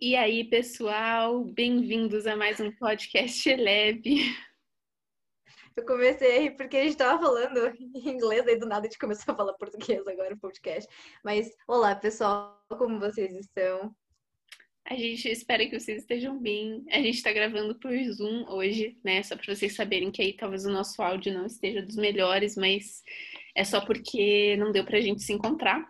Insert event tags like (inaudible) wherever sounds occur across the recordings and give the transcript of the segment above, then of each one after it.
E aí, pessoal, bem-vindos a mais um podcast leve. Eu comecei a rir porque a gente tava falando em inglês, aí do nada a gente começou a falar português agora no podcast. Mas, olá, pessoal, como vocês estão? A gente espera que vocês estejam bem. A gente tá gravando por Zoom hoje, né? Só para vocês saberem que aí talvez o nosso áudio não esteja dos melhores, mas é só porque não deu pra gente se encontrar.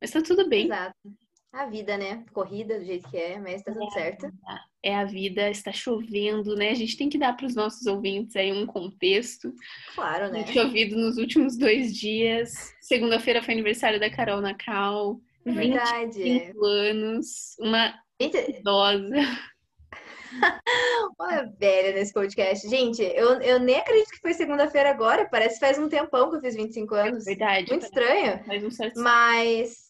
Mas tá tudo bem. Exato. A vida, né? Corrida do jeito que é, mas tá tudo é, certo. É a vida, está chovendo, né? A gente tem que dar para os nossos ouvintes aí um contexto. Claro, né? Chovido nos últimos dois dias. Segunda-feira foi aniversário da Carol Nacal. É verdade. 25 anos. Uma idosa. (laughs) Uma velha nesse podcast. Gente, eu, eu nem acredito que foi segunda-feira agora. Parece que faz um tempão que eu fiz 25 anos. É verdade. Muito estranho. Faz um certo Mas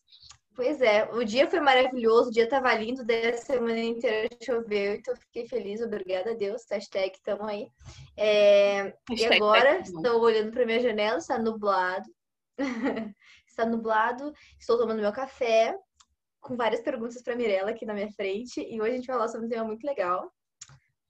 Pois é, o dia foi maravilhoso, o dia tava lindo, daí a semana inteira choveu, então fiquei feliz, obrigada a Deus, hashtag tamo aí. É, e agora estou olhando para minha janela, está nublado, (laughs) está nublado, estou tomando meu café, com várias perguntas para Mirella aqui na minha frente, e hoje a gente vai falar sobre um tema muito legal.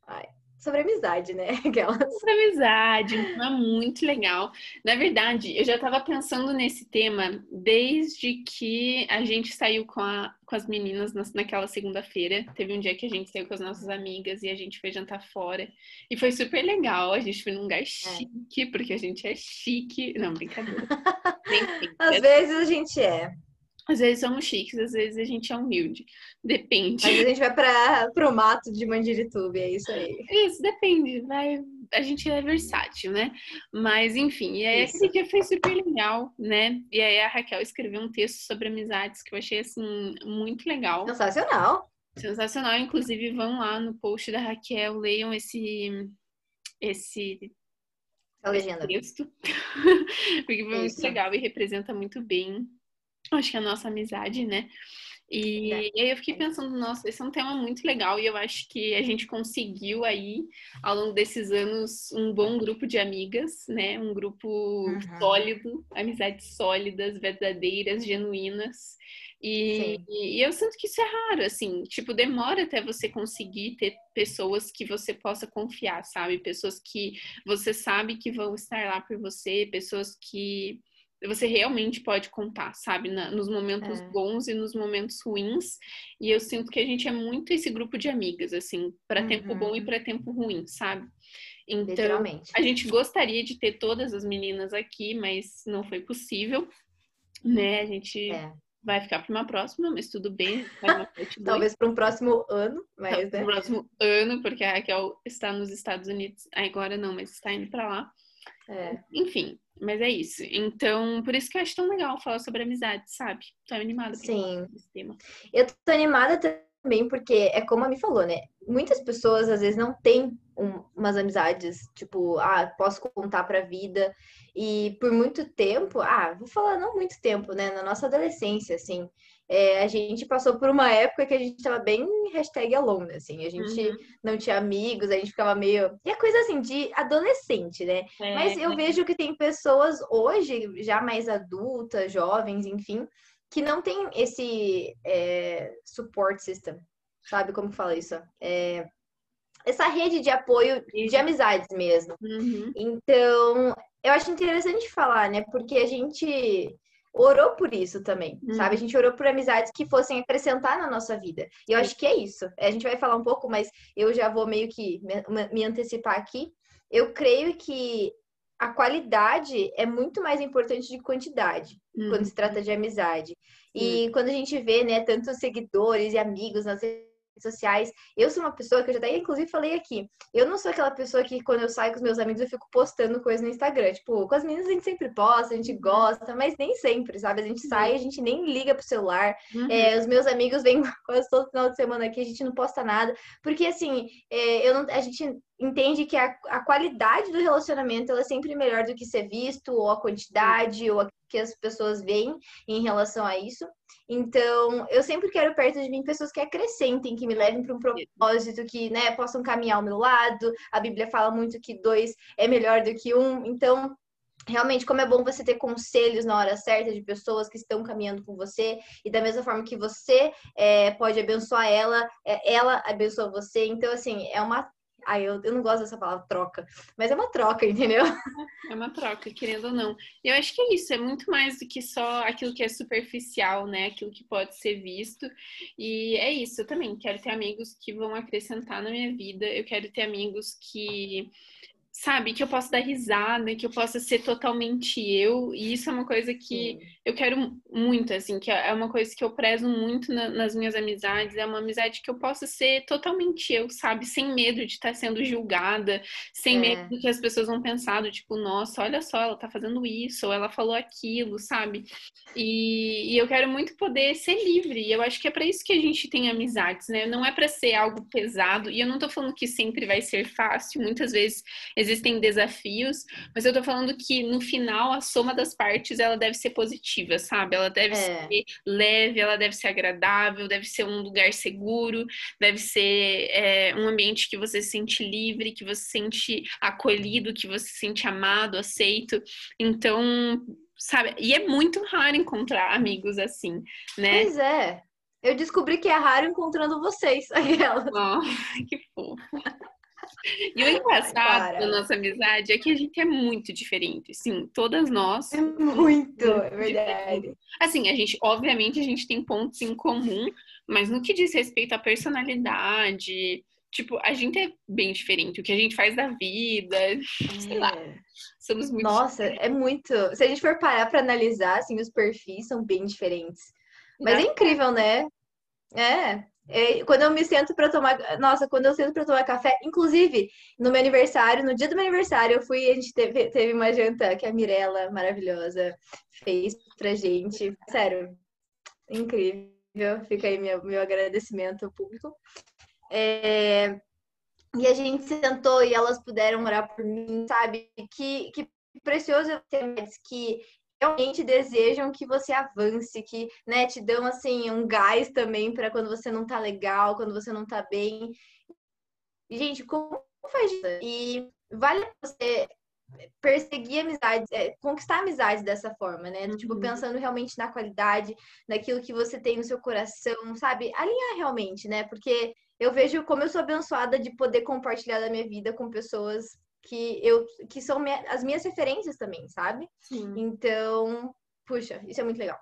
Ai, sobre amizade, né? (laughs) Aquelas. Sobre amizade, um tema muito legal. Na verdade, eu já estava pensando nesse tema desde que a gente saiu com, a, com as meninas naquela segunda-feira. Teve um dia que a gente saiu com as nossas amigas e a gente foi jantar fora. E foi super legal. A gente foi num lugar é. chique, é. porque a gente é chique. Não, brincadeira. (laughs) Às vezes a gente é. Às vezes somos chiques, às vezes a gente é humilde. Depende. Às vezes a gente vai para o mato de Mandirituba, é isso aí. Isso, depende. Vai, a gente é versátil, né? Mas, enfim, e aí isso. aquele dia foi super legal, né? E aí a Raquel escreveu um texto sobre amizades que eu achei, assim, muito legal. Sensacional. Sensacional. Inclusive, vão lá no post da Raquel, leiam esse... esse a legenda. texto. (laughs) Porque foi muito legal e representa muito bem (laughs) acho que é a nossa amizade, né? E, é. e, aí eu fiquei pensando, nossa, esse é um tema muito legal e eu acho que a gente conseguiu aí, ao longo desses anos, um bom grupo de amigas, né? Um grupo uhum. sólido, amizades sólidas, verdadeiras, genuínas. E, e, eu sinto que isso é raro, assim, tipo, demora até você conseguir ter pessoas que você possa confiar, sabe? Pessoas que você sabe que vão estar lá por você, pessoas que você realmente pode contar, sabe? Na, nos momentos é. bons e nos momentos ruins. E eu sinto que a gente é muito esse grupo de amigas, assim, para uhum. tempo bom e uhum. para tempo ruim, sabe? Então, a gente gostaria de ter todas as meninas aqui, mas não foi possível, né? A gente é. vai ficar para uma próxima, mas tudo bem. Talvez para um próximo ano, mas né? Para um próximo ano, porque a Raquel está nos Estados Unidos agora não, mas está indo para lá. É. Enfim, mas é isso. Então, por isso que eu acho tão legal falar sobre amizade, sabe? Tô animada Sim. esse tema. Eu tô animada também porque é como a me falou, né? Muitas pessoas às vezes não têm um, umas amizades, tipo, ah, posso contar pra vida. E por muito tempo, ah, vou falar não muito tempo, né? Na nossa adolescência, assim, é, a gente passou por uma época que a gente tava bem hashtag alone, assim, a gente uhum. não tinha amigos, a gente ficava meio. E é coisa assim de adolescente, né? É, Mas eu é. vejo que tem pessoas hoje, já mais adultas, jovens, enfim, que não tem esse é, support system. Sabe como fala isso? É, essa rede de apoio de amizades mesmo. Uhum. Então, eu acho interessante falar, né? Porque a gente orou por isso também, hum. sabe? A gente orou por amizades que fossem acrescentar na nossa vida. E eu acho que é isso. A gente vai falar um pouco, mas eu já vou meio que me antecipar aqui. Eu creio que a qualidade é muito mais importante de quantidade hum. quando se trata de amizade. E quando a gente vê, né, tantos seguidores e amigos nas redes sociais. Eu sou uma pessoa que eu já até inclusive falei aqui. Eu não sou aquela pessoa que quando eu saio com os meus amigos eu fico postando coisa no Instagram. Tipo, com as meninas a gente sempre posta, a gente uhum. gosta, mas nem sempre, sabe? A gente uhum. sai, a gente nem liga pro celular. Uhum. É, os meus amigos vêm (laughs) quase todo final de semana aqui, a gente não posta nada. Porque assim, é, eu não, a gente entende que a, a qualidade do relacionamento ela é sempre melhor do que ser visto, ou a quantidade, ou a que as pessoas veem em relação a isso. Então, eu sempre quero perto de mim pessoas que acrescentem, que me levem para um propósito, que né, possam caminhar ao meu lado. A Bíblia fala muito que dois é melhor do que um. Então, realmente como é bom você ter conselhos na hora certa de pessoas que estão caminhando com você e da mesma forma que você é, pode abençoar ela, é, ela abençoa você. Então, assim, é uma Ai, eu, eu não gosto dessa palavra troca, mas é uma troca, entendeu? É uma troca, querendo ou não. Eu acho que é isso, é muito mais do que só aquilo que é superficial, né? Aquilo que pode ser visto. E é isso, eu também quero ter amigos que vão acrescentar na minha vida, eu quero ter amigos que sabe, que eu possa dar risada, que eu possa ser totalmente eu, e isso é uma coisa que Sim. eu quero muito, assim, que é uma coisa que eu prezo muito na, nas minhas amizades, é uma amizade que eu possa ser totalmente eu, sabe, sem medo de estar sendo julgada, sem é. medo do que as pessoas vão pensar, do tipo, nossa, olha só, ela tá fazendo isso, ou ela falou aquilo, sabe, e, e eu quero muito poder ser livre, e eu acho que é para isso que a gente tem amizades, né, não é para ser algo pesado, e eu não tô falando que sempre vai ser fácil, muitas vezes existem desafios, mas eu tô falando que no final a soma das partes ela deve ser positiva, sabe? Ela deve é. ser leve, ela deve ser agradável, deve ser um lugar seguro, deve ser é, um ambiente que você se sente livre, que você se sente acolhido, que você se sente amado, aceito. Então, sabe? E é muito raro encontrar amigos assim, né? Pois é. Eu descobri que é raro encontrando vocês, (laughs) aquela. Oh, que fofo. E o engraçado da nossa amizade é que a gente é muito diferente. Sim, todas nós. É muito, é verdade. Assim, a gente, obviamente, a gente tem pontos em comum, mas no que diz respeito à personalidade, tipo, a gente é bem diferente. O que a gente faz da vida, é. sei lá. É. Somos muito Nossa, diferentes. é muito. Se a gente for parar para analisar, assim, os perfis são bem diferentes. Mas é incrível, né? É, é, quando eu me sento para tomar, nossa, quando eu sento para tomar café, inclusive no meu aniversário, no dia do meu aniversário, eu fui, a gente teve, teve uma janta que a Mirella, maravilhosa, fez pra gente. Sério, incrível. Fica aí meu, meu agradecimento ao público. É, e a gente sentou e elas puderam orar por mim, sabe? Que, que precioso que realmente desejam que você avance, que né, te dão assim um gás também para quando você não tá legal, quando você não tá bem. Gente, como faz isso? E vale você perseguir amizades, é, conquistar amizades dessa forma, né? Tipo, uhum. Tipo, pensando realmente na qualidade, naquilo que você tem no seu coração, sabe? Alinhar realmente, né? Porque eu vejo como eu sou abençoada de poder compartilhar da minha vida com pessoas que eu que são minha, as minhas referências também, sabe? Sim. Então, puxa, isso é muito legal.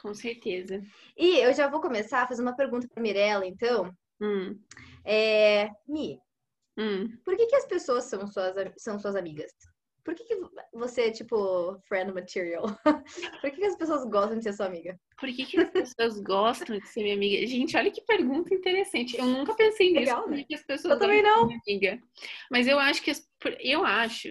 Com certeza. E eu já vou começar a fazer uma pergunta para Mirella, então. Hum. É, Mi, hum. por que, que as pessoas são suas, são suas amigas? Por que, que você é, tipo, friend material? (laughs) Por que, que as pessoas gostam de ser sua amiga? Por que, que as pessoas gostam de ser minha amiga? Gente, olha que pergunta interessante. Eu nunca pensei nisso. Legal, né? que as pessoas eu também não. Amiga. Mas eu acho que... Eu acho,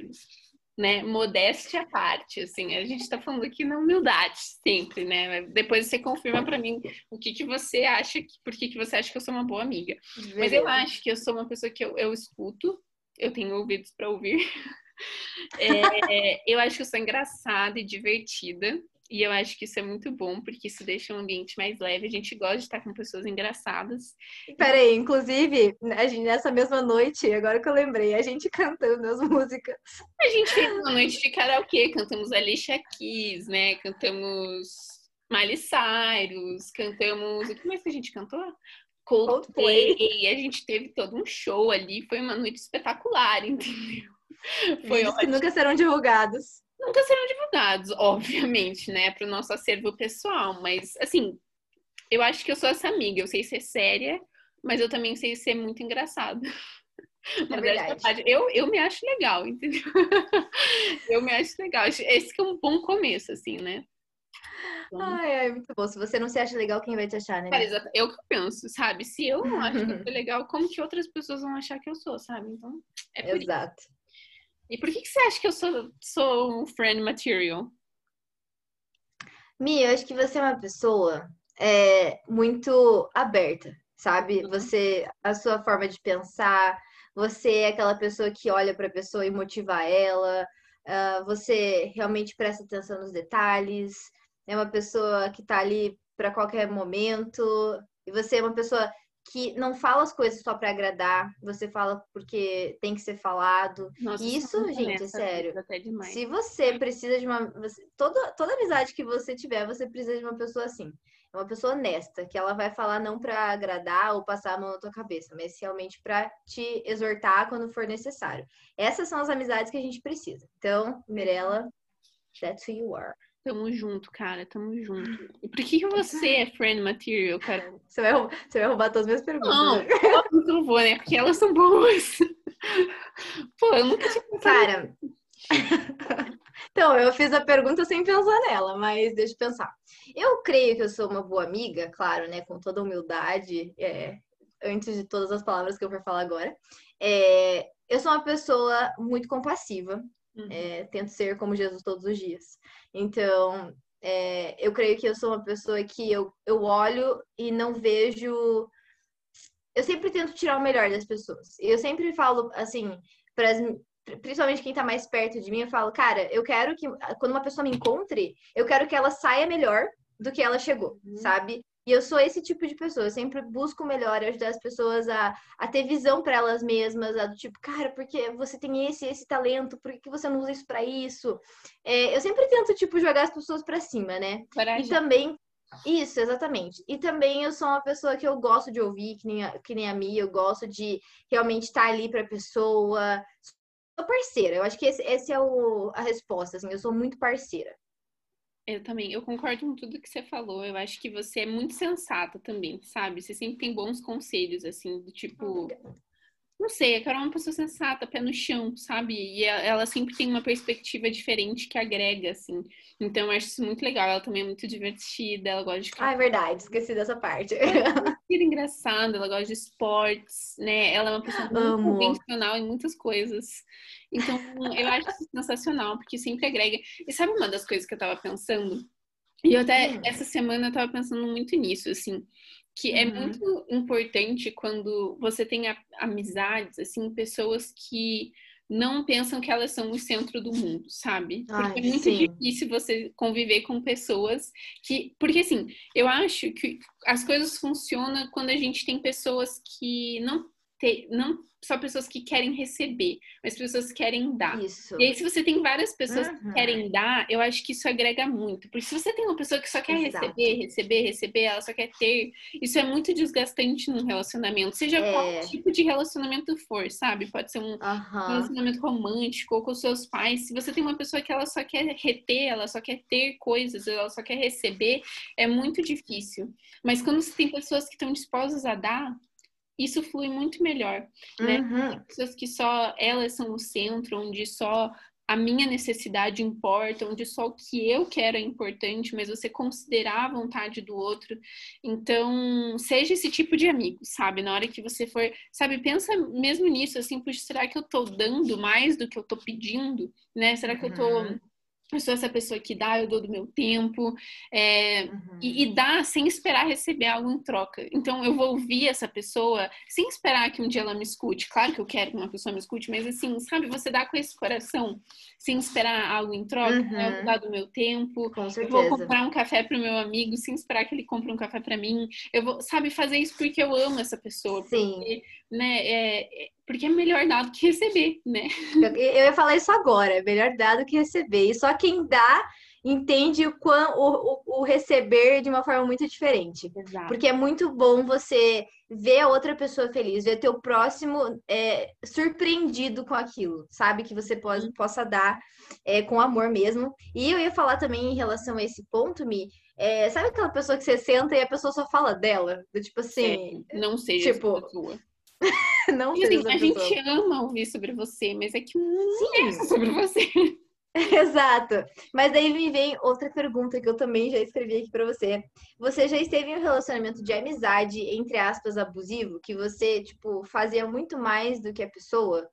né? Modéstia à parte, assim. A gente tá falando aqui na humildade sempre, né? Depois você confirma para mim o que que você acha, que, por que que você acha que eu sou uma boa amiga. Beleza. Mas eu acho que eu sou uma pessoa que eu, eu escuto, eu tenho ouvidos para ouvir. (laughs) É, eu acho que eu sou engraçada e divertida. E eu acho que isso é muito bom, porque isso deixa o um ambiente mais leve. A gente gosta de estar com pessoas engraçadas. Peraí, inclusive, a gente, nessa mesma noite, agora que eu lembrei, a gente cantando as músicas. A gente fez uma noite de karaokê, cantamos Alicia Keys, né? Cantamos Miley Cyrus, cantamos... O que mais que a gente cantou? Coldplay. Coldplay. A gente teve todo um show ali, foi uma noite espetacular, entendeu? (laughs) Foi Vídeos que nunca serão divulgados. Nunca serão divulgados, obviamente, né, para o nosso acervo pessoal. Mas, assim, eu acho que eu sou essa amiga. Eu sei ser séria, mas eu também sei ser muito engraçada. É (laughs) verdade. Eu, eu me acho legal, entendeu? (laughs) eu me acho legal. Esse que é um bom começo, assim, né? Então... Ai, ai, muito bom. Se você não se acha legal, quem vai te achar, né? É, é o que eu penso, sabe? Se eu não acho que eu sou legal, como que outras pessoas vão achar que eu sou, sabe? Então, é por Exato. Isso. E por que, que você acha que eu sou, sou um friend material? Mia, eu acho que você é uma pessoa é, muito aberta, sabe? Uhum. Você, a sua forma de pensar, você é aquela pessoa que olha para a pessoa e motiva ela, uh, você realmente presta atenção nos detalhes, é uma pessoa que está ali para qualquer momento, e você é uma pessoa que não fala as coisas só para agradar, você fala porque tem que ser falado. Nossa, isso, gente, é sério. Se você precisa de uma. Você, toda, toda amizade que você tiver, você precisa de uma pessoa assim. É uma pessoa honesta, que ela vai falar não para agradar ou passar a mão na tua cabeça, mas realmente para te exortar quando for necessário. Essas são as amizades que a gente precisa. Então, Mirella, that's who you are. Tamo junto, cara, tamo junto. E por que, que você é friend material, cara? Você vai, você vai roubar todas as minhas perguntas. Não, né? não vou, né? Porque elas são boas. Pô, eu nunca tinha pensado. Cara. (laughs) então, eu fiz a pergunta sem pensar nela, mas deixa eu pensar. Eu creio que eu sou uma boa amiga, claro, né? Com toda humildade, é, antes de todas as palavras que eu vou falar agora. É, eu sou uma pessoa muito compassiva. Uhum. É, tento ser como Jesus todos os dias. Então, é, eu creio que eu sou uma pessoa que eu, eu olho e não vejo. Eu sempre tento tirar o melhor das pessoas. Eu sempre falo, assim, para principalmente quem tá mais perto de mim, eu falo, cara, eu quero que quando uma pessoa me encontre, eu quero que ela saia melhor do que ela chegou, uhum. sabe? E eu sou esse tipo de pessoa, eu sempre busco melhor, ajudar as pessoas a, a ter visão para elas mesmas, a do tipo, cara, porque você tem esse esse talento, por que você não usa isso para isso? É, eu sempre tento, tipo, jogar as pessoas para cima, né? Coragem. E também, isso, exatamente. E também eu sou uma pessoa que eu gosto de ouvir, que nem a, que nem a Mia, eu gosto de realmente estar tá ali pra pessoa. Sou parceira, eu acho que esse, esse é o, a resposta, assim, eu sou muito parceira. Eu também, eu concordo com tudo que você falou. Eu acho que você é muito sensata também, sabe? Você sempre tem bons conselhos, assim, do tipo. Não sei, a Carol é uma pessoa sensata, pé no chão, sabe? E ela sempre tem uma perspectiva diferente que agrega, assim. Então eu acho isso muito legal. Ela também é muito divertida, ela gosta de. Ah, é verdade, esqueci dessa parte. Ela é muito engraçada, ela gosta de esportes, né? Ela é uma pessoa muito Amo. convencional em muitas coisas. Então, eu acho isso sensacional, porque sempre agrega. E sabe uma das coisas que eu tava pensando? E eu até, hum. essa semana, eu tava pensando muito nisso, assim, que é uhum. é muito importante quando você tem amizades, assim, pessoas que não pensam que elas são o centro do mundo, sabe? Porque Ai, é muito sim. difícil você conviver com pessoas que. Porque, assim, eu acho que as coisas funcionam quando a gente tem pessoas que não, te... não só pessoas que querem receber, mas pessoas que querem dar. Isso. E aí, se você tem várias pessoas uhum. que querem dar, eu acho que isso agrega muito. Porque se você tem uma pessoa que só quer Exato. receber, receber, receber, ela só quer ter, isso é muito desgastante num relacionamento. Seja é. qual tipo de relacionamento for, sabe? Pode ser um uhum. relacionamento romântico ou com seus pais. Se você tem uma pessoa que ela só quer reter, ela só quer ter coisas, ela só quer receber, é muito difícil. Mas quando você tem pessoas que estão dispostas a dar, isso flui muito melhor, né? Uhum. Pessoas que só elas são o centro, onde só a minha necessidade importa, onde só o que eu quero é importante, mas você considerar a vontade do outro. Então, seja esse tipo de amigo, sabe? Na hora que você for, sabe, pensa mesmo nisso, assim, puxa, será que eu tô dando mais do que eu tô pedindo, né? Será que eu tô uhum eu sou essa pessoa que dá, eu dou do meu tempo, é, uhum. e, e dá sem esperar receber algo em troca. Então, eu vou ouvir essa pessoa sem esperar que um dia ela me escute. Claro que eu quero que uma pessoa me escute, mas assim, sabe, você dá com esse coração, sem esperar algo em troca, uhum. né? eu vou dar do meu tempo, eu vou comprar um café para o meu amigo sem esperar que ele compre um café para mim. Eu vou, sabe, fazer isso porque eu amo essa pessoa. Sim. Porque, né, é, é porque é melhor dar do que receber, né? Eu, eu ia falar isso agora, é melhor dar do que receber. E só quem dá entende o, quão, o, o, o receber de uma forma muito diferente. Exato. Porque é muito bom você ver a outra pessoa feliz, ver teu próximo é, surpreendido com aquilo, sabe? Que você pode, possa dar é, com amor mesmo. E eu ia falar também em relação a esse ponto, Mi, é, sabe aquela pessoa que você senta e a pessoa só fala dela? Do tipo assim. É, não seja tipo, (laughs) não e, assim, a gente ama ouvir sobre você, mas é que não é sobre você. (laughs) Exato. Mas aí me vem outra pergunta que eu também já escrevi aqui para você. Você já esteve em um relacionamento de amizade, entre aspas, abusivo, que você, tipo, fazia muito mais do que a pessoa?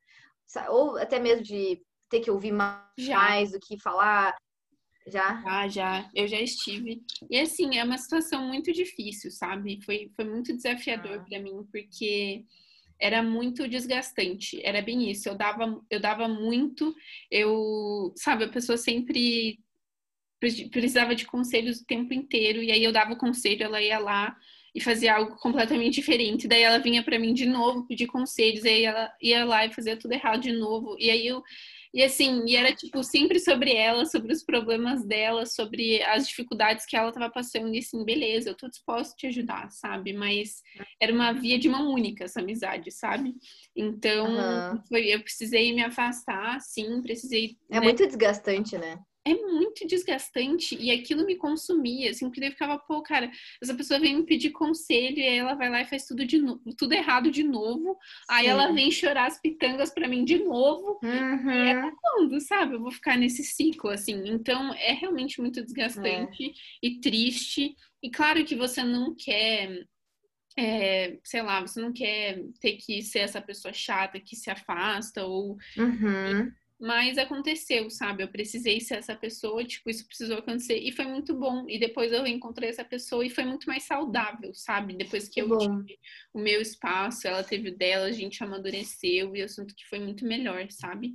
Ou até mesmo de ter que ouvir mais do que falar? Já? Já, já. Eu já estive. E assim, é uma situação muito difícil, sabe? Foi, foi muito desafiador ah. para mim, porque era muito desgastante. Era bem isso. Eu dava, eu dava muito, eu, sabe, a pessoa sempre precisava de conselhos o tempo inteiro, e aí eu dava o conselho, ela ia lá e fazia algo completamente diferente. Daí ela vinha para mim de novo pedir conselhos, e aí ela ia lá e fazia tudo errado de novo. E aí eu e assim, e era tipo sempre sobre ela, sobre os problemas dela, sobre as dificuldades que ela estava passando e assim, beleza, eu tô disposta a te ajudar, sabe? Mas era uma via de mão única essa amizade, sabe? Então, uhum. foi, eu precisei me afastar, sim, precisei. É né? muito desgastante, né? É muito desgastante e aquilo me consumia, assim, porque eu ficava, pô, cara, essa pessoa vem me pedir conselho e aí ela vai lá e faz tudo de no... tudo errado de novo. Sim. Aí ela vem chorar as pitangas para mim de novo. Uhum. E é quando, sabe? Eu vou ficar nesse ciclo, assim. Então, é realmente muito desgastante é. e triste. E claro que você não quer é, sei lá, você não quer ter que ser essa pessoa chata que se afasta ou uhum. Mas aconteceu, sabe? Eu precisei ser essa pessoa, tipo, isso precisou acontecer. E foi muito bom. E depois eu encontrei essa pessoa e foi muito mais saudável, sabe? Depois que eu tive o meu espaço, ela teve o dela, a gente amadureceu e eu sinto que foi muito melhor, sabe?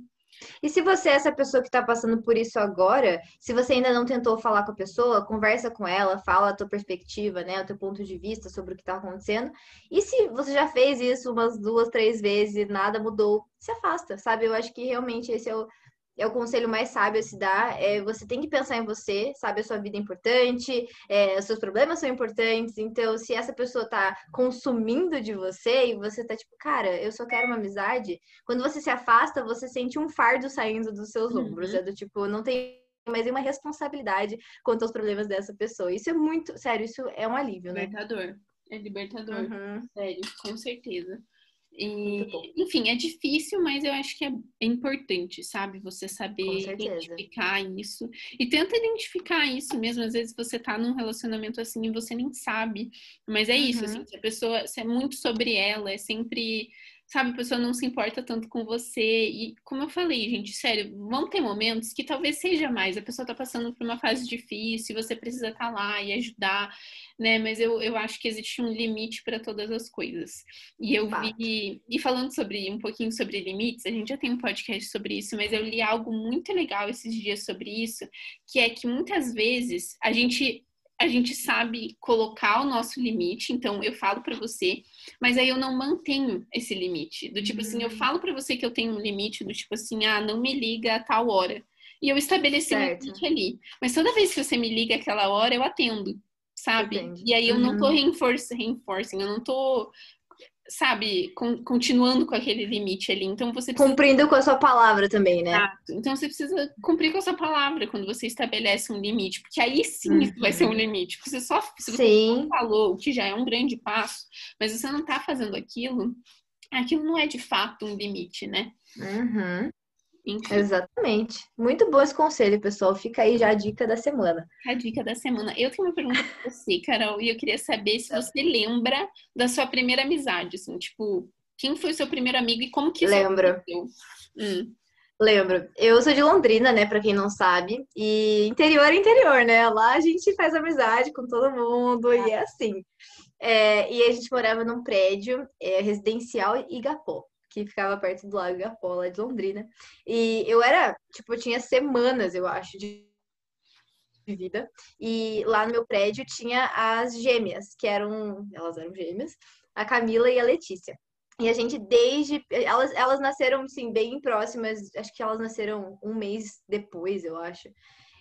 E se você é essa pessoa que está passando por isso agora, se você ainda não tentou falar com a pessoa, conversa com ela, fala a tua perspectiva, né, o teu ponto de vista sobre o que está acontecendo. E se você já fez isso umas duas, três vezes e nada mudou, se afasta, sabe? Eu acho que realmente esse é o, é o conselho mais sábio a se dar. É, você tem que pensar em você, sabe? A sua vida é importante, é, os seus problemas são importantes. Então, se essa pessoa tá consumindo de você e você tá tipo, cara, eu só quero uma amizade, quando você se afasta, você sente um fardo saindo dos seus uhum. ombros. É do tipo, não tem mais uma responsabilidade quanto aos problemas dessa pessoa. Isso é muito, sério, isso é um alívio, né? Libertador. É libertador. Uhum. Sério, com certeza. E, enfim, é difícil, mas eu acho que é importante, sabe? Você saber identificar isso. E tenta identificar isso mesmo. Às vezes você tá num relacionamento assim e você nem sabe. Mas é isso, assim, uhum. assim, se a pessoa, é muito sobre ela, é sempre sabe, a pessoa não se importa tanto com você. E como eu falei, gente, sério, vão ter momentos que talvez seja mais. A pessoa tá passando por uma fase difícil, você precisa estar tá lá e ajudar, né? Mas eu, eu acho que existe um limite para todas as coisas. E eu vi, e falando sobre um pouquinho sobre limites, a gente já tem um podcast sobre isso, mas eu li algo muito legal esses dias sobre isso, que é que muitas vezes a gente a gente sabe colocar o nosso limite, então eu falo para você, mas aí eu não mantenho esse limite. Do tipo assim, eu hum. falo para você que eu tenho um limite, do tipo assim, ah, não me liga a tal hora. E eu estabeleci certo. um limite ali. Mas toda vez que você me liga aquela hora, eu atendo, sabe? Entendi. E aí eu uhum. não tô uhum. reinforcing, eu não tô sabe, con continuando com aquele limite ali. Então você precisa... cumprindo com a sua palavra também, né? Exato. Então você precisa cumprir com a sua palavra quando você estabelece um limite, porque aí sim uhum. vai ser um limite. Você só se você sim. falou, o que já é um grande passo, mas você não tá fazendo aquilo, aquilo não é de fato um limite, né? Uhum. Enfim. Exatamente. Muito bom esse conselho, pessoal. Fica aí já a dica da semana. A dica da semana. Eu tenho uma pergunta pra você, Carol, e eu queria saber se você lembra da sua primeira amizade, assim, tipo, quem foi o seu primeiro amigo e como que Lembro. Hum. Lembro. Eu sou de Londrina, né, para quem não sabe. E interior é interior, né? Lá a gente faz amizade com todo mundo ah. e é assim. É, e a gente morava num prédio é, residencial Igapó que ficava perto do Lago Igapó, lá de Londrina. E eu era, tipo, eu tinha semanas, eu acho, de vida. E lá no meu prédio tinha as gêmeas, que eram, elas eram gêmeas, a Camila e a Letícia. E a gente desde elas elas nasceram assim bem próximas, acho que elas nasceram um mês depois, eu acho.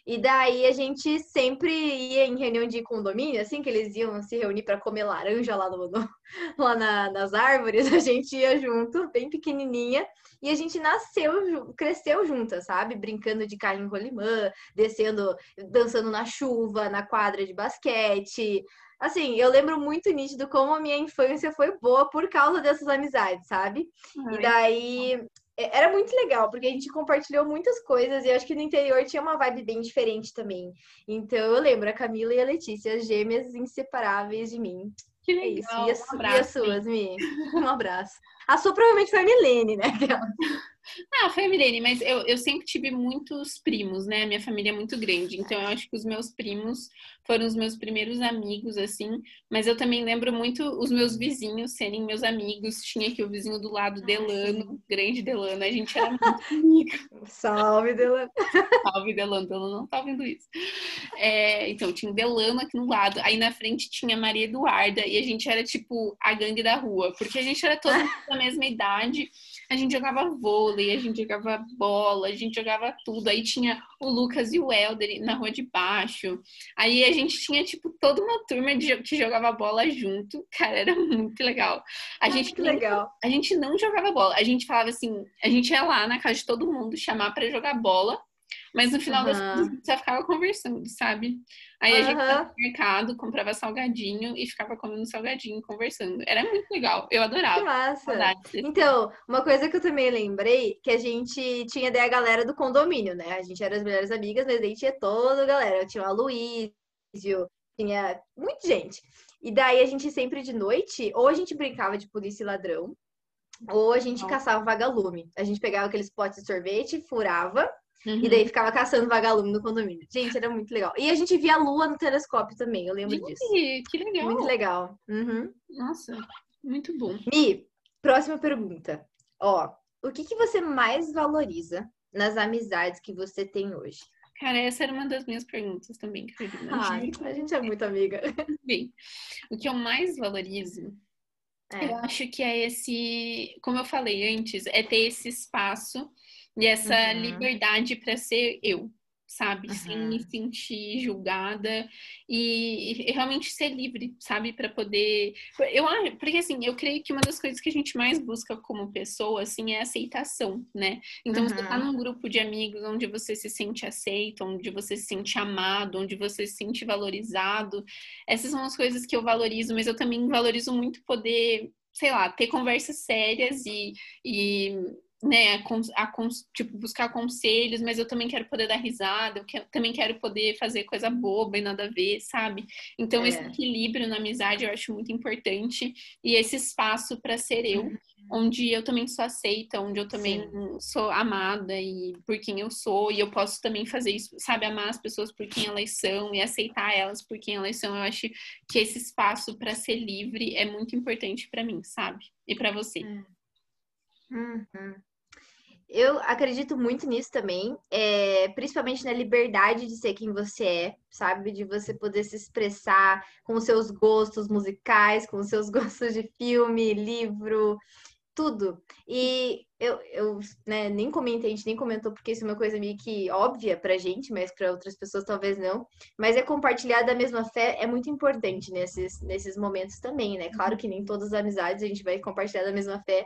E daí a gente sempre ia em reunião de condomínio, assim, que eles iam se reunir para comer laranja lá, no, no (laughs) lá na, nas árvores, (laughs) a gente ia junto, bem pequenininha, e a gente nasceu, cresceu juntas, sabe? Brincando de carrinho rolimã, descendo, dançando na chuva, na quadra de basquete. Assim, eu lembro muito nítido como a minha infância foi boa por causa dessas amizades, sabe? Ai. E daí era muito legal, porque a gente compartilhou muitas coisas e acho que no interior tinha uma vibe bem diferente também. Então eu lembro a Camila e a Letícia, as gêmeas inseparáveis de mim. Que legal. É isso. E, as, um abraço, e as suas, Mi? (laughs) Um abraço. A sua provavelmente foi a Milene, né? (laughs) (laughs) Ah, foi a Milene, mas eu, eu sempre tive muitos primos, né? Minha família é muito grande, então eu acho que os meus primos foram os meus primeiros amigos, assim. Mas eu também lembro muito os meus vizinhos serem meus amigos. Tinha aqui o vizinho do lado, Delano, grande Delano. A gente era (laughs) muito amigo. Salve, Delano. (laughs) Salve, Delano. Delano não tá vendo isso. É, então, tinha Delano aqui no lado. Aí na frente tinha Maria Eduarda. E a gente era tipo a gangue da rua, porque a gente era todos da mesma idade a gente jogava vôlei, a gente jogava bola, a gente jogava tudo. Aí tinha o Lucas e o Helder na rua de baixo. Aí a gente tinha, tipo, toda uma turma de, que jogava bola junto. Cara, era muito legal. A gente que legal. A gente não jogava bola. A gente falava assim, a gente ia lá na casa de todo mundo chamar para jogar bola. Mas no final uhum. das contas, a gente só ficava conversando, sabe? Aí a uhum. gente ia no mercado, comprava salgadinho e ficava comendo salgadinho, conversando. Era muito legal. Eu adorava. Que massa. Então, uma coisa que eu também lembrei, que a gente tinha daí a galera do condomínio, né? A gente era as melhores amigas, mas daí tinha toda a galera. Tinha o Aloysio, tinha muita gente. E daí a gente sempre de noite, ou a gente brincava de polícia e ladrão, ou a gente caçava vagalume. A gente pegava aqueles potes de sorvete, furava Uhum. E daí ficava caçando vagalume no condomínio. Gente, era muito legal. E a gente via a lua no telescópio também, eu lembro Gente, disso. Que legal. Muito legal. Uhum. Nossa, muito bom. Mi, próxima pergunta. Ó, o que, que você mais valoriza nas amizades que você tem hoje? Cara, essa era uma das minhas perguntas também, Carolina. Ah, a gente é muito amiga. (laughs) Bem, o que eu mais valorizo, é. eu acho que é esse, como eu falei antes, é ter esse espaço e essa uhum. liberdade para ser eu, sabe? Uhum. Sem me sentir julgada e, e realmente ser livre, sabe? Para poder. Eu, porque assim, eu creio que uma das coisas que a gente mais busca como pessoa, assim, é aceitação, né? Então, uhum. você tá num grupo de amigos onde você se sente aceito, onde você se sente amado, onde você se sente valorizado. Essas são as coisas que eu valorizo, mas eu também valorizo muito poder sei lá, ter conversas sérias e, e né, a, a, tipo, buscar conselhos, mas eu também quero poder dar risada, eu que, também quero poder fazer coisa boba e nada a ver, sabe? Então, é. esse equilíbrio na amizade eu acho muito importante e esse espaço para ser eu, uhum. onde eu também sou aceita, onde eu também Sim. sou amada e por quem eu sou, e eu posso também fazer isso, sabe? Amar as pessoas por quem elas são e aceitar elas por quem elas são. Eu acho que esse espaço para ser livre é muito importante para mim, sabe? E para você. Uhum. Uhum. Eu acredito muito nisso também, é, principalmente na liberdade de ser quem você é, sabe? De você poder se expressar com os seus gostos musicais, com os seus (laughs) gostos de filme, livro, tudo. E eu, eu né, nem comentei, a gente nem comentou, porque isso é uma coisa meio que óbvia pra gente, mas para outras pessoas talvez não. Mas é compartilhar da mesma fé é muito importante nesses, nesses momentos também, né? Claro que nem todas as amizades a gente vai compartilhar da mesma fé,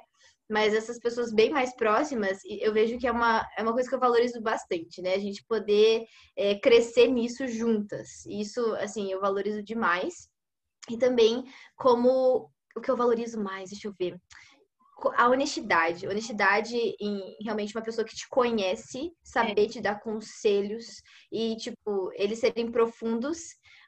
mas essas pessoas bem mais próximas, eu vejo que é uma, é uma coisa que eu valorizo bastante, né? A gente poder é, crescer nisso juntas. Isso, assim, eu valorizo demais. E também como o que eu valorizo mais, deixa eu ver. A honestidade. Honestidade em realmente uma pessoa que te conhece, saber é. te dar conselhos e, tipo, eles serem profundos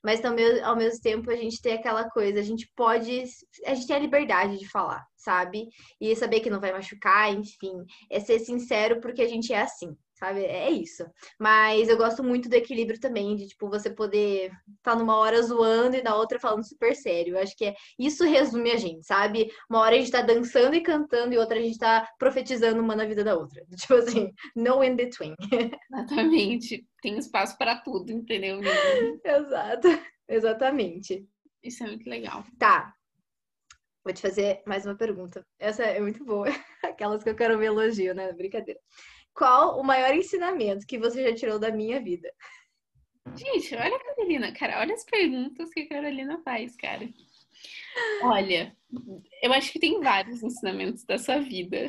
mas também ao mesmo tempo a gente tem aquela coisa, a gente pode, a gente tem a liberdade de falar, sabe? E saber que não vai machucar, enfim, é ser sincero porque a gente é assim, sabe? É isso. Mas eu gosto muito do equilíbrio também, de tipo, você poder estar tá numa hora zoando e na outra falando super sério. Eu acho que é isso resume a gente, sabe? Uma hora a gente tá dançando e cantando e outra a gente tá profetizando uma na vida da outra. (laughs) Tipo assim, no in between. (laughs) Exatamente. Tem espaço para tudo, entendeu? Exato. Exatamente. Isso é muito legal. Tá. Vou te fazer mais uma pergunta. Essa é muito boa. (laughs) Aquelas que eu quero ver elogio, né? Brincadeira. Qual o maior ensinamento que você já tirou da minha vida? Gente, olha a Carolina, cara, olha as perguntas que a Carolina faz, cara. Olha, eu acho que tem vários ensinamentos da sua vida.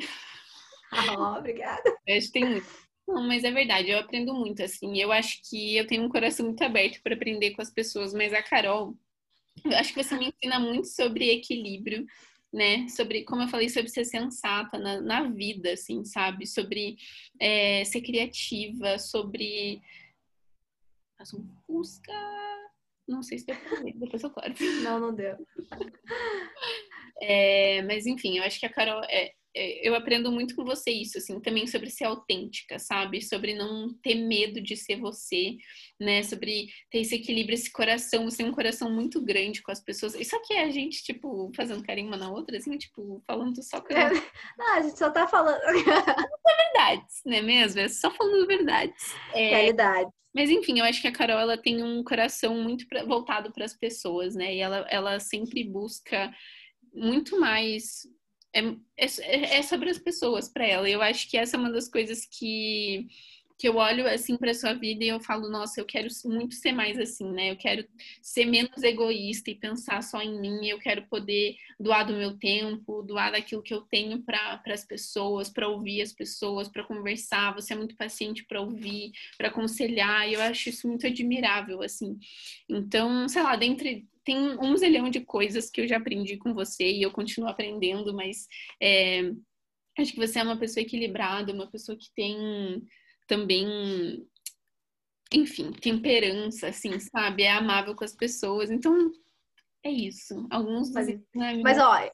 Ah, obrigada. Eu acho que tem muito. Não, mas é verdade, eu aprendo muito, assim. Eu acho que eu tenho um coração muito aberto para aprender com as pessoas, mas a Carol, eu acho que você me ensina muito sobre equilíbrio, né? Sobre, como eu falei, sobre ser sensata na, na vida, assim, sabe? Sobre é, ser criativa, sobre. Faz um Fusca. Não sei se deu pra ver, depois eu corto. Não, não deu. (laughs) É, mas enfim, eu acho que a Carol é, eu aprendo muito com você isso, assim, também sobre ser autêntica, sabe? Sobre não ter medo de ser você, né? Sobre ter esse equilíbrio, esse coração, você tem um coração muito grande com as pessoas. Isso aqui é a gente, tipo, fazendo carinho uma na outra, assim, tipo, falando só com. É. Não, (laughs) a gente só tá falando. (laughs) verdades, né mesmo? É só falando verdades. É... Realidade. Mas enfim, eu acho que a Carol ela tem um coração muito pra, voltado para as pessoas, né? E ela, ela sempre busca muito mais é, é, é sobre as pessoas para ela. Eu acho que essa é uma das coisas que que eu olho assim para sua vida e eu falo, nossa, eu quero muito ser mais assim, né? Eu quero ser menos egoísta e pensar só em mim. Eu quero poder doar do meu tempo, doar daquilo que eu tenho para as pessoas, para ouvir as pessoas, para conversar. Você é muito paciente para ouvir, para aconselhar. E eu acho isso muito admirável, assim. Então, sei lá, dentre tem um zilhão de coisas que eu já aprendi com você e eu continuo aprendendo, mas é, acho que você é uma pessoa equilibrada, uma pessoa que tem também, enfim, temperança, assim, sabe? É amável com as pessoas. Então, é isso. Alguns mas, né, mas ó,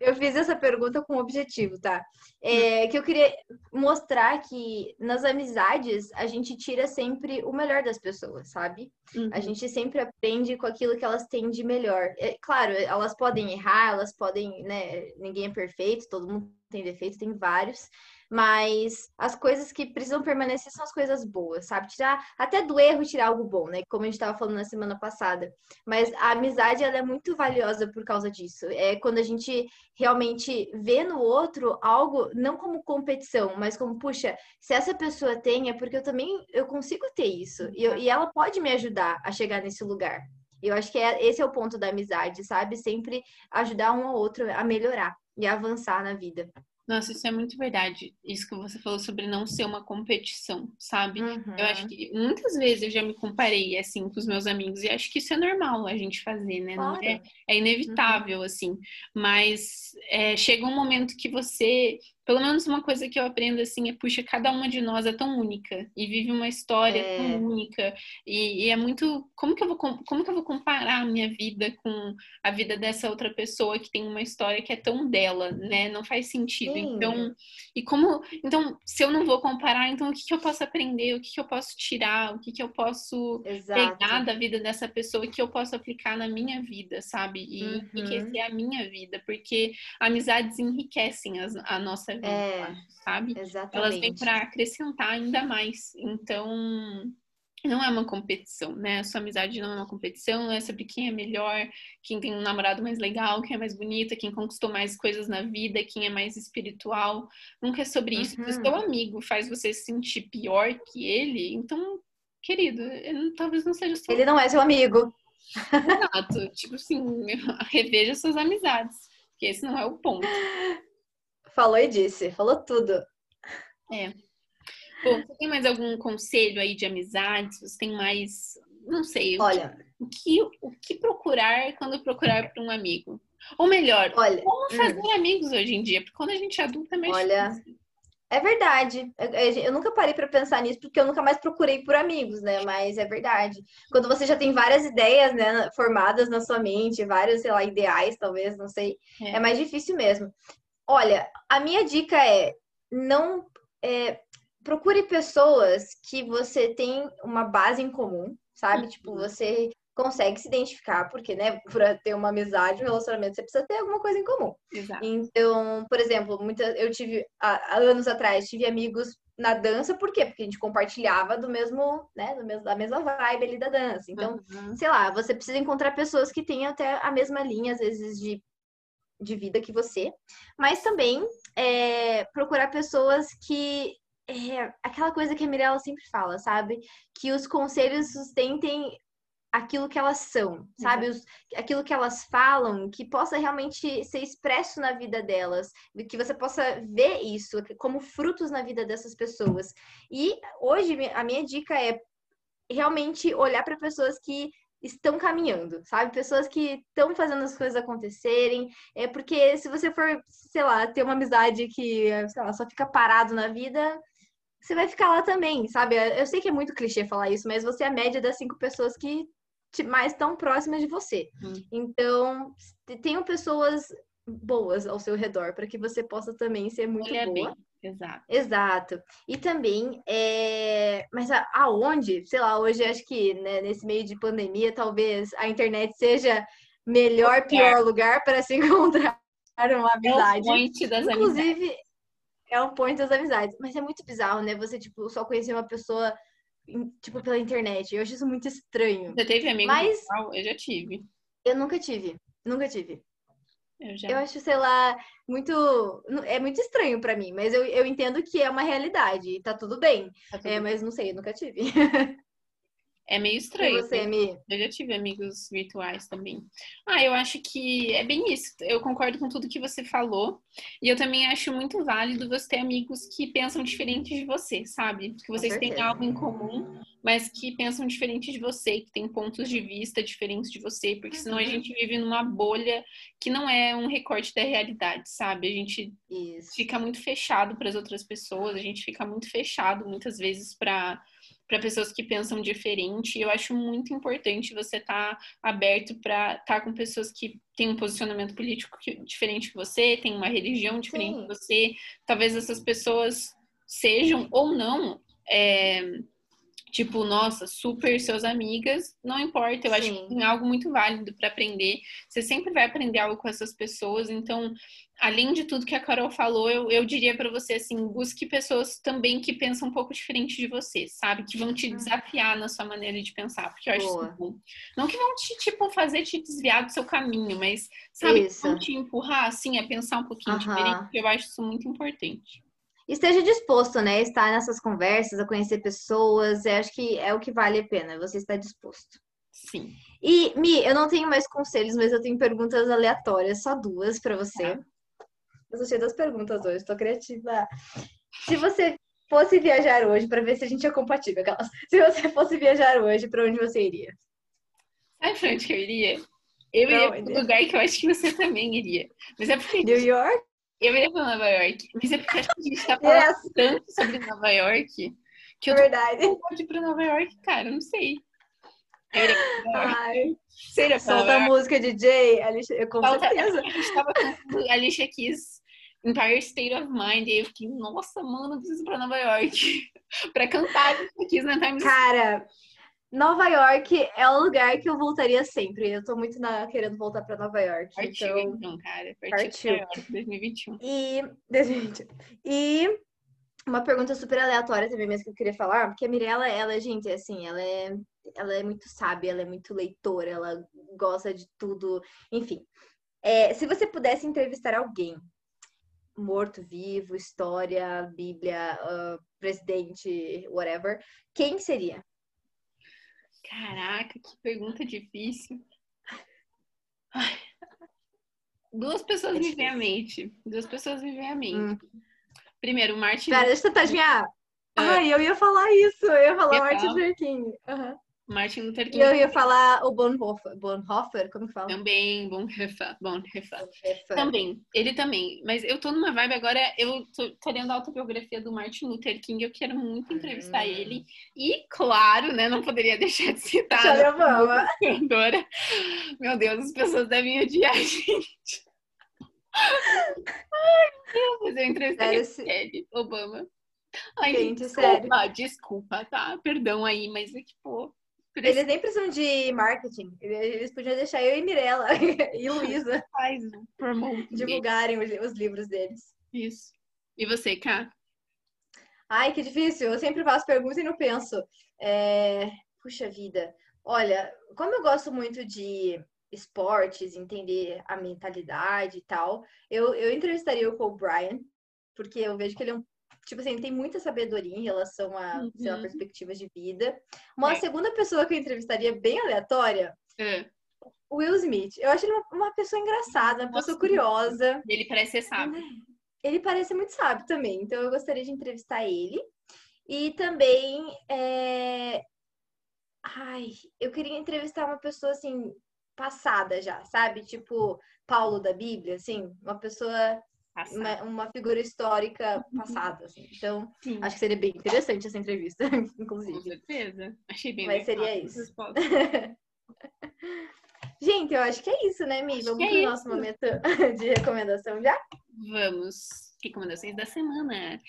eu fiz essa pergunta com um objetivo, tá? É, que eu queria mostrar que nas amizades a gente tira sempre o melhor das pessoas, sabe? Uhum. A gente sempre aprende com aquilo que elas têm de melhor. É, claro, elas podem errar, elas podem, né? Ninguém é perfeito, todo mundo tem defeitos, tem vários mas as coisas que precisam permanecer são as coisas boas, sabe? Tirar até do erro tirar algo bom, né? Como a gente estava falando na semana passada. Mas a amizade ela é muito valiosa por causa disso. É quando a gente realmente vê no outro algo não como competição, mas como puxa, se essa pessoa tem é porque eu também eu consigo ter isso e, eu, e ela pode me ajudar a chegar nesse lugar. Eu acho que é, esse é o ponto da amizade, sabe? Sempre ajudar um ao outro a melhorar e avançar na vida. Nossa, isso é muito verdade. Isso que você falou sobre não ser uma competição, sabe? Uhum. Eu acho uhum. que muitas vezes eu já me comparei assim com os meus amigos e acho que isso é normal a gente fazer, né? Claro. É, é, inevitável, uhum. assim. Mas é, chega um momento que você pelo menos uma coisa que eu aprendo assim é, puxa, cada uma de nós é tão única e vive uma história é. tão única e, e, é muito, como que eu vou como que eu vou comparar a minha vida com a vida dessa outra pessoa que tem uma história que é tão dela, né? Não faz sentido. Sim. Então, e como, então, se eu não vou comparar, então o que, que eu posso aprender, o que, que eu posso tirar, o que, que eu posso Exato. pegar da vida dessa pessoa que eu posso aplicar na minha vida, sabe? E uhum. enriquecer a minha vida, porque amizades enriquecem as, a nossa é, sabe? Exatamente. Elas vêm para acrescentar ainda mais. Então, não é uma competição, né? A sua amizade não é uma competição, não é sobre quem é melhor, quem tem um namorado mais legal, quem é mais bonita, quem conquistou mais coisas na vida, quem é mais espiritual. Nunca é sobre isso. Uhum. Se o seu amigo faz você se sentir pior que ele, então, querido, ele, talvez não seja seu. Ele não é seu amigo. Exato. tipo assim, (laughs) reveja suas amizades, porque esse não é o ponto. Falou e disse, falou tudo. É. Bom, você tem mais algum conselho aí de amizade? Você tem mais, não sei, Olha, o que, o que procurar quando procurar para um amigo? Ou melhor, olha, como fazer hum. amigos hoje em dia? Porque quando a gente é adulta é mais Olha, difícil. É verdade. Eu nunca parei para pensar nisso porque eu nunca mais procurei por amigos, né? Mas é verdade. Quando você já tem várias ideias, né, formadas na sua mente, vários, sei lá, ideais, talvez, não sei, é, é mais difícil mesmo. Olha, a minha dica é não é, procure pessoas que você tem uma base em comum, sabe? Uhum. Tipo, você consegue se identificar, porque, né, para ter uma amizade, um relacionamento, você precisa ter alguma coisa em comum. Exato. Então, por exemplo, muita, eu tive, há, anos atrás, tive amigos na dança, por quê? Porque a gente compartilhava do mesmo, né, do mesmo, da mesma vibe ali da dança. Então, uhum. sei lá, você precisa encontrar pessoas que tenham até a mesma linha, às vezes, de de vida que você, mas também é, procurar pessoas que. É, aquela coisa que a Mirella sempre fala, sabe? Que os conselhos sustentem aquilo que elas são, sabe? Os, aquilo que elas falam, que possa realmente ser expresso na vida delas, que você possa ver isso como frutos na vida dessas pessoas. E hoje a minha dica é realmente olhar para pessoas que estão caminhando, sabe? Pessoas que estão fazendo as coisas acontecerem. É porque se você for, sei lá, ter uma amizade que, sei lá, só fica parado na vida, você vai ficar lá também, sabe? Eu sei que é muito clichê falar isso, mas você é a média das cinco pessoas que mais estão próximas de você. Hum. Então, tenham pessoas boas ao seu redor, para que você possa também ser muito Olha boa. bem. Exato. Exato. E também, é... mas aonde? Sei lá, hoje acho que né, nesse meio de pandemia, talvez a internet seja melhor, pior lugar para se (laughs) encontrar uma É o amizade. point das amizades. Inclusive, é o ponto das amizades. Mas é muito bizarro, né? Você, tipo, só conhecer uma pessoa, tipo, pela internet. Eu acho isso muito estranho. Você teve amigo Mas-? Eu já tive. Eu nunca tive. Nunca tive. Eu já. Eu acho, sei lá, muito. É muito estranho pra mim, mas eu, eu entendo que é uma realidade e tá tudo bem. Tá tudo É, bem. mas não sei, eu nunca tive. (laughs) É meio E estranho. você, né? Mi? Eu já tive amigos virtuais também. Ah, eu acho que é bem isso. Eu concordo com tudo que você falou. E eu também acho muito válido você ter amigos que pensam diferente de você, sabe? Que vocês têm algo em comum, mas que pensam diferente de você, que têm pontos de vista diferentes de você, porque senão a Uhum. gente vive numa bolha que não é um recorte da realidade, sabe? A gente Isso. fica muito fechado para as outras pessoas, a gente fica muito fechado muitas vezes para para pessoas que pensam diferente. E eu acho muito importante você estar aberto para estar com pessoas que têm um posicionamento político diferente que você, têm uma religião diferente Sim. que você. Talvez essas pessoas sejam ou não é, tipo, nossa, super seus amigas, não importa, eu acho Sim. que tem algo muito válido para aprender. Você sempre vai aprender algo com essas pessoas, então, além de tudo que a Carol falou, eu, eu diria para você assim, busque pessoas também que pensam um pouco diferente de você, sabe? Que vão te Hum. desafiar na sua maneira de pensar, porque eu acho Boa. isso bom. Não que vão te, tipo, fazer te desviar do seu caminho, mas, sabe, que Isso. vão te empurrar, assim, a pensar um pouquinho Aham. diferente, porque eu acho isso muito importante. Esteja disposto, né? Estar nessas conversas, a conhecer pessoas. Eu acho que é o que vale a pena, você estar disposto. Sim. E, Mi, eu não tenho mais conselhos, mas eu tenho perguntas aleatórias, só duas pra você. Tá. Eu sou cheia das perguntas hoje, tô criativa. Se você fosse viajar hoje, pra ver se a gente é compatível, aquelas. Se você fosse viajar hoje, pra onde você iria? Sabe pra onde que eu iria? Eu Pra iria para um lugar que eu acho que você também iria. Mas é porque New York? Eu iria para Nova York. Mas é porque acho que a gente tá (laughs) falando Yes, tanto sobre Nova York que eu é tô verdade. com vontade de ir pra Nova York, cara. eu Não sei. Eu iria pra Nova York. Ai, pra Nova solta a música, DJ. Alicia, com Falta- certeza. (laughs) A gente tava com Alicia Keys Empire State of Mind. E eu fiquei, nossa, mano, eu preciso ir pra Nova York. (laughs) pra cantar Alicia Keys na Times. Cara, Nova York é o lugar que eu voltaria sempre. Eu tô muito na- querendo voltar pra Nova York. Partiu, Então, então, cara. Partiu, Partiu. Nova York 2021. E, gente, (laughs) e uma pergunta super aleatória também mesmo que eu queria falar, porque a Mirella, ela, gente, assim, ela é, ela é muito sábia, ela é muito leitora, ela gosta de tudo, enfim. É, se você pudesse entrevistar alguém, morto, vivo, história, Bíblia, ah, presidente, whatever, quem seria? Caraca, que pergunta difícil. Ai. Duas pessoas É me vêm à mente. Duas pessoas me vêm à mente. Hum. Primeiro, Martin, Pera, deixa eu tentar adivinhar. Ai, eu ia falar isso, eu ia falar Martin? Luther King. Aham. Martin Luther E King eu ia falar o Bonhoeffer, Bonhoeffer, como que fala? também, bom refa. Bonhoeffer. Também, ele também. Mas eu tô numa vibe agora, eu tô, lendo a autobiografia do Martin Luther King, eu quero muito entrevistar Hum. ele. E, claro, né, não poderia deixar de citar a Obama. cantora. Meu Deus, as pessoas devem odiar a gente. Ai, meu Deus, eu entrevistaria Sério, se- Michelle Obama. Ai, Gente, desculpa, desculpa, tá? Perdão aí, mas é que, pô, Eles nem precisam de marketing. Eles podiam deixar eu e Mirella (laughs) e Luísa divulgarem os, os livros deles. isso. E você, Ká? Ai, que difícil. Eu sempre faço perguntas e não penso. É, Puxa vida. Olha, como eu gosto muito de esportes, entender a mentalidade e tal, eu, eu entrevistaria o Kobe Bryant, porque eu vejo que ele é um. Tipo assim, tem muita sabedoria em relação a, sei lá, Uhum. perspectivas de vida. Uma É. segunda pessoa que eu entrevistaria, bem aleatória, É, Will Smith. Eu acho ele uma, uma pessoa engraçada, uma pessoa curiosa. ele parece ser sábio. Ele parece muito sábio também, então eu gostaria de entrevistar ele. E também, é... ai, eu queria entrevistar uma pessoa assim, passada já, sabe? Tipo Paulo da Bíblia, assim, uma pessoa. Uma, uma figura histórica passada, assim. Então, Sim, acho que seria bem interessante essa entrevista, (laughs) com inclusive. certeza. Achei bem Mas legal seria isso. (laughs) Gente, eu acho que é isso, né, Mi? Vamos é pro nosso momento (laughs) de recomendação já? Vamos. Recomendações da semana.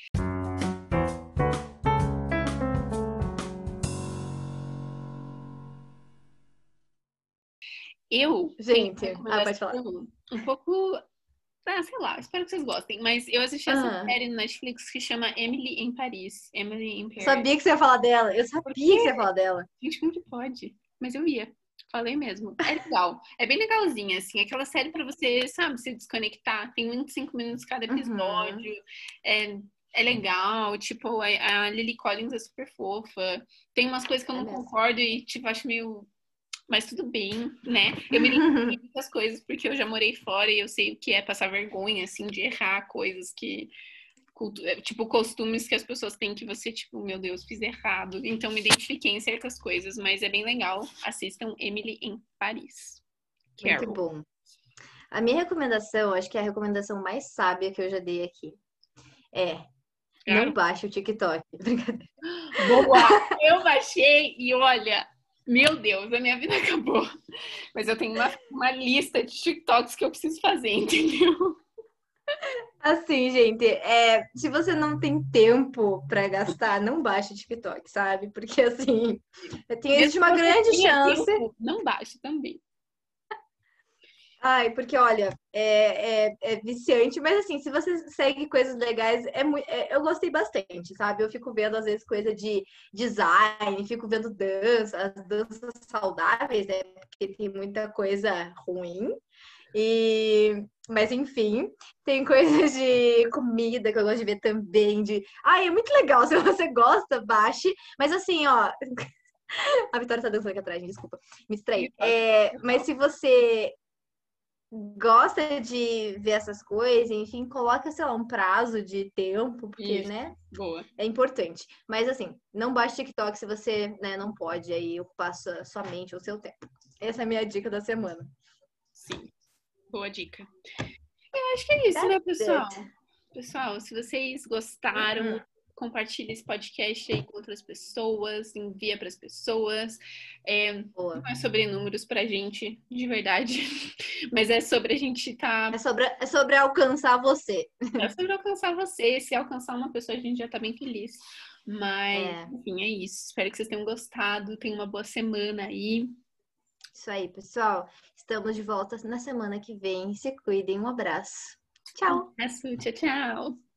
Eu. Gente, ah, pode falar. Um pouco. Ah, sei lá, espero que vocês gostem. Mas eu assisti essa ah. série no Netflix que chama Emily em Paris. Emily em Paris. Sabia que você ia falar dela. Eu sabia que você ia falar dela. Gente, como que pode? Mas eu ia. Falei mesmo. É legal. É bem legalzinha, assim. Aquela série pra você, sabe, se desconectar. Tem 25 minutos cada uhum. episódio. Uhum. É, é legal. Tipo, a, a Lily Collins é super fofa. Tem umas coisas que eu é não mesmo. concordo e, tipo, acho meio mas tudo bem, né? Eu me lembro de (laughs) muitas coisas porque eu já morei fora e eu sei o que é passar vergonha, assim, de errar coisas que. É, tipo, costumes que as pessoas têm que você, tipo, meu Deus, fiz errado. Então, me identifiquei em certas coisas, mas é bem legal. Assistam Emily em Paris. Carol. Muito bom. A minha recomendação, acho que é a recomendação mais sábia que eu já dei aqui. É. Não baixe o TikTok. (laughs) Brincadeira. Boa! Eu baixei e olha, meu Deus, a minha vida (laughs) acabou. Mas eu tenho uma, uma lista de TikToks que eu preciso fazer, (laughs) entendeu? Assim, gente, é, se você não tem tempo para gastar, não baixe TikTok, sabe? Porque assim, tem existe uma grande chance. Tempo, não baixe também. Ai, porque olha, é, é, é, viciante, mas assim, se você segue coisas legais, é, é, eu gostei bastante, sabe? Eu fico vendo, às vezes, coisa de design, fico vendo dança, as danças saudáveis, né? Porque tem muita coisa ruim. E, mas enfim, tem coisas de comida que eu gosto de ver também. De, ai, é muito legal. (laughs) Se você gosta, baixe. Mas assim, ó. (laughs) A Vitória tá dançando aqui atrás, desculpa, me distraí. É, mas se você gosta de ver essas coisas, enfim, coloca, sei lá, um prazo de tempo, porque, Isso. né? Boa. É importante. Mas assim, não baixe TikTok se você né, não pode aí ocupar sua, somente o seu tempo. Essa é a minha dica da semana. Sim. Boa dica. Eu acho que é isso, That's né, pessoal? It. Pessoal, se vocês gostaram, uhum compartilha esse podcast aí com outras pessoas, envia para as pessoas. É, não é sobre números para a gente, de verdade, (laughs) mas é sobre a gente estar. Tá... É, sobre, é sobre alcançar você. É sobre alcançar você. Se alcançar uma pessoa, a gente já está bem feliz. Mas, é. enfim, é isso. Espero que vocês tenham gostado. Tenham uma boa semana aí. Isso aí, pessoal. Estamos de volta na semana que vem. Se cuidem. Um abraço. Tchau. Um abraço. Tchau, tchau.